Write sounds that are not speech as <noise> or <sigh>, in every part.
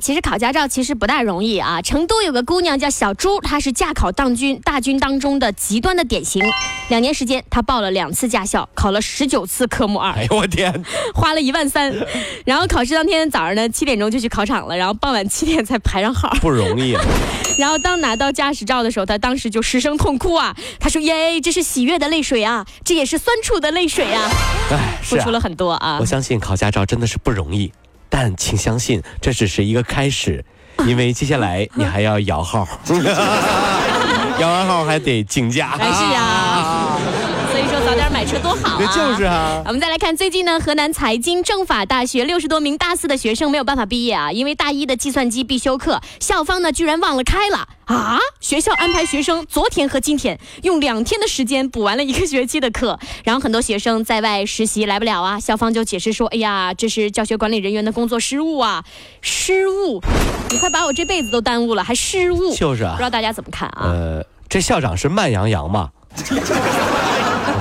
其实考驾照其实不大容易啊！成都有个姑娘叫小朱，她是驾考当军大军当中的极端的典型。两年时间，她报了两次驾校，考了十九次科目二。哎呦我天，<laughs> 花了一万三。<laughs> 然后考试当天早上呢，七点钟就去考场了，然后傍晚七点才排上号。不容易啊！<laughs> 然后当拿到驾驶照的时候，她当时就失声痛哭啊！她说：“耶，这是喜悦的泪水啊，这也是酸楚的泪水啊！”哎，付出了很多啊！我相信考驾照真的是不容易。但请相信，这只是一个开始，因为接下来你还要摇号，<laughs> 摇完号还得竞价。买车多好啊！就是啊。我们再来看，最近呢，河南财经政法大学六十多名大四的学生没有办法毕业啊，因为大一的计算机必修课，校方呢居然忘了开了。啊！学校安排学生昨天和今天用两天的时间补完了一个学期的课，然后很多学生在外实习来不了啊。校方就解释说：“哎呀，这是教学管理人员的工作失误啊，失误！你快把我这辈子都耽误了，还失误？就是啊，不知道大家怎么看啊？呃，这校长是慢羊羊嘛？<laughs>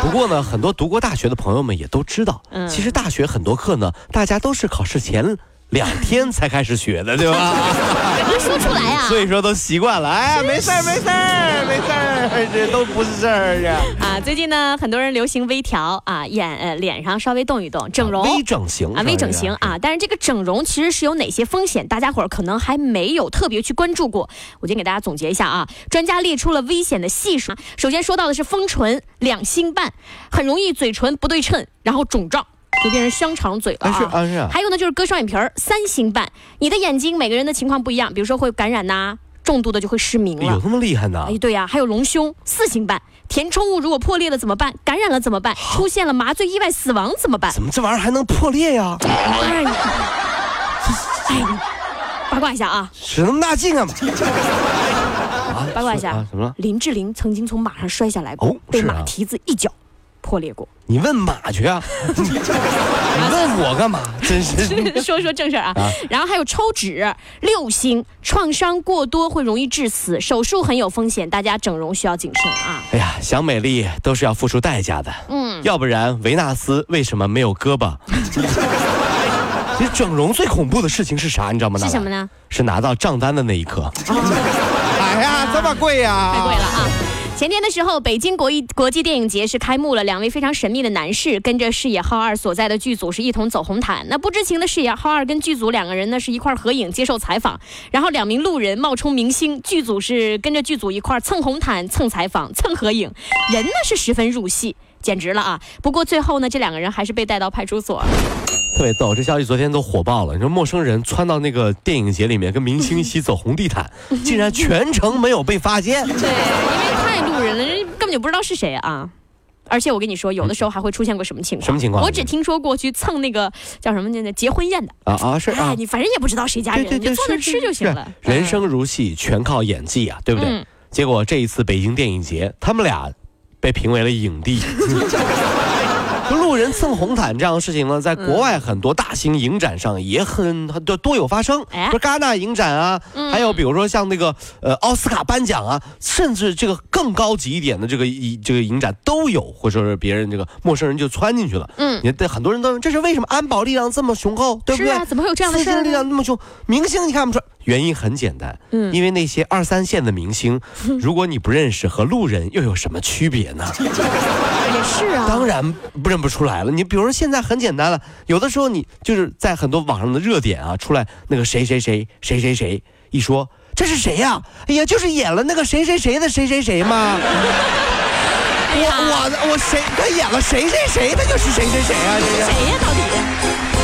不过呢，很多读过大学的朋友们也都知道，其实大学很多课呢，大家都是考试前。两天才开始学的，对吧？<laughs> 别说出来啊！所以说都习惯了。哎呀，没事儿，没事儿，没事儿，这都不是事儿呀。啊，最近呢，很多人流行微调啊，眼呃脸上稍微动一动，整容。微整形啊，微整形啊。但是这个整容其实是有哪些风险？大家伙儿可能还没有特别去关注过。我先给大家总结一下啊，专家列出了危险的系数。首先说到的是丰唇两星半，很容易嘴唇不对称，然后肿胀。就变成香肠嘴了啊！是啊，还有呢，就是割双眼皮儿，三星半。你的眼睛每个人的情况不一样，比如说会感染呐，重度的就会失明了。有这么厉害呢？哎，对呀，还有隆胸，四星半。填充物如果破裂了怎么办？感染了怎么办？出现了麻醉意外死亡怎么办？怎么这玩意儿还能破裂呀？哎，八卦一下啊！使那么大劲干嘛？<laughs> 八卦一下，怎么了？林志玲曾经从马上摔下来过，被马蹄子一脚。破裂过，你问马去啊！<laughs> 你问我干嘛？真是 <laughs> 说说正事啊！然后还有抽脂六星，创伤过多会容易致死，手术很有风险，大家整容需要谨慎啊！哎呀，想美丽都是要付出代价的，嗯，要不然维纳斯为什么没有胳膊？<laughs> 其实整容最恐怖的事情是啥？你知道吗？是什么呢？是拿到账单的那一刻。哎呀，这么贵呀！太贵了啊！前天的时候，北京国艺国际电影节是开幕了，两位非常神秘的男士跟着视野号二所在的剧组是一同走红毯。那不知情的视野号二跟剧组两个人呢是一块合影接受采访，然后两名路人冒充明星，剧组是跟着剧组一块蹭红毯、蹭采访、蹭合影，人呢是十分入戏，简直了啊！不过最后呢，这两个人还是被带到派出所。特别逗，这消息昨天都火爆了。你说陌生人窜到那个电影节里面跟明星一起走红地毯，竟然全程没有被发现。对，因为本就不知道是谁啊。而且我跟你说，有的时候还会出现过什么情况？什么情况？我只听说过去蹭那个叫什么那结婚宴的啊啊是啊，你反正也不知道谁家人，就坐那吃就行了。人生如戏，全靠演技啊，对不对？结果这一次北京电影节，他们俩被评为了影帝。<laughs> 路人蹭红毯这样的事情呢，在国外很多大型影展上也很很多多有发生，不是戛纳影展啊，还有比如说像那个呃奥斯卡颁奖啊，甚至这个更高级一点的这个影这个影展都有，或者是别人这个陌生人就窜进去了。嗯，你对很多人都这是为什么？安保力量这么雄厚，对不对？怎么会有这样的事？力量那么雄，明星你看不出来。原因很简单，嗯，因为那些二三线的明星，<laughs> 如果你不认识，和路人又有什么区别呢？<laughs> <laughs> 也是啊，当然不认不出来了。你比如说现在很简单了，有的时候你就是在很多网上的热点啊，出来那个谁谁谁谁谁谁，一说这是谁呀？哎呀，就是演了那个谁谁谁的谁谁谁嘛。<laughs> 我我我谁他演了谁谁谁，他就是谁谁谁啊？这是谁呀？到底？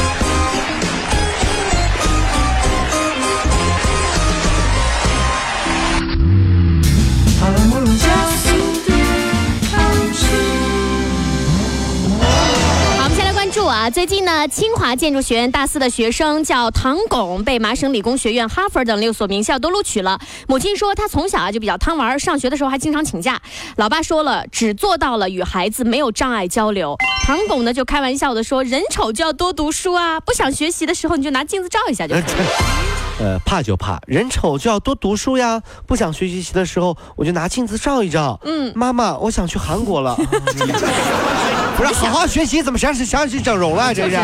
最近呢，清华建筑学院大四的学生叫唐巩，被麻省理工学院、哈佛等六所名校都录取了。母亲说，他从小啊就比较贪玩，上学的时候还经常请假。老爸说了，只做到了与孩子没有障碍交流。唐巩呢就开玩笑的说，人丑就要多读书啊，不想学习的时候你就拿镜子照一下就可以。呃，怕就怕人丑就要多读书呀，不想学习的时候我就拿镜子照一照。嗯，妈妈，我想去韩国了。<laughs> <laughs> 不是好好学习，怎么想想去整容了？这是。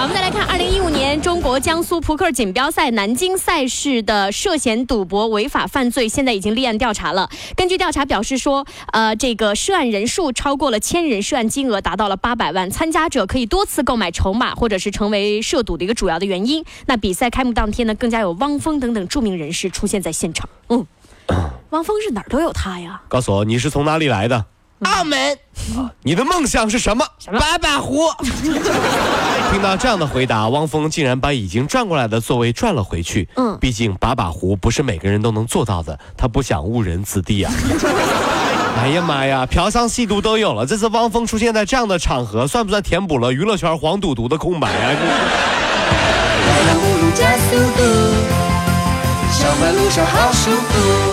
好，我们再来看二零一五年中国江苏扑克锦标赛南京赛事的涉嫌赌博违法犯罪，现在已经立案调查了。根据调查表示说，呃，这个涉案人数超过了千人，涉案金额达到了八百万，参加者可以多次购买筹码，或者是成为涉赌的一个主要的原因。那比赛开幕当天呢，更加有汪峰等等著名人士出现在现场。嗯，汪峰是哪儿都有他呀。告诉我你是从哪里来的？澳门。你的梦想是什么？八把壶。<laughs> 听到这样的回答，汪峰竟然把已经转过来的座位转了回去。嗯，毕竟把把壶不是每个人都能做到的，他不想误人子弟啊。<laughs> 哎呀妈呀，嫖娼吸毒都有了，这次汪峰出现在这样的场合，算不算填补了娱乐圈黄赌毒的空白啊？加速度，上班路上好舒服。